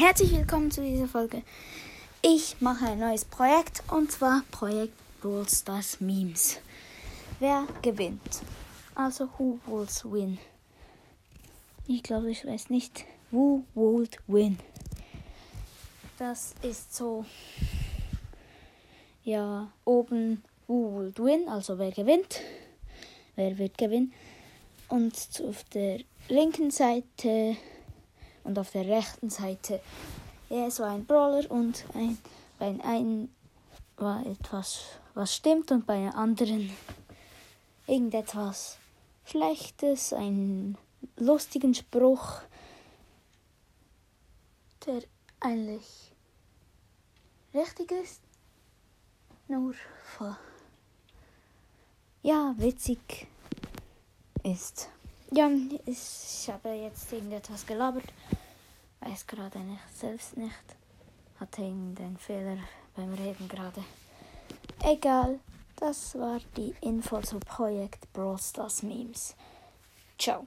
Herzlich willkommen zu dieser Folge. Ich mache ein neues Projekt und zwar Projekt Brawl Stars Memes. Wer gewinnt? Also, who will win? Ich glaube, ich weiß nicht. Who would win? Das ist so. Ja, oben who would win, also wer gewinnt. Wer wird gewinnen? Und auf der linken Seite und auf der rechten Seite ja, so ein Brawler und ein, bei einem war etwas, was stimmt und bei einem anderen irgendetwas Schlechtes, einen lustigen Spruch, der eigentlich richtig ist, nur ja, witzig ist. Ja, ich habe jetzt irgendetwas gelabert. Weiß gerade nicht, selbst nicht. Hatte irgendeinen Fehler beim Reden gerade. Egal, das war die Info zu Projekt Brawl Stars Memes. Ciao.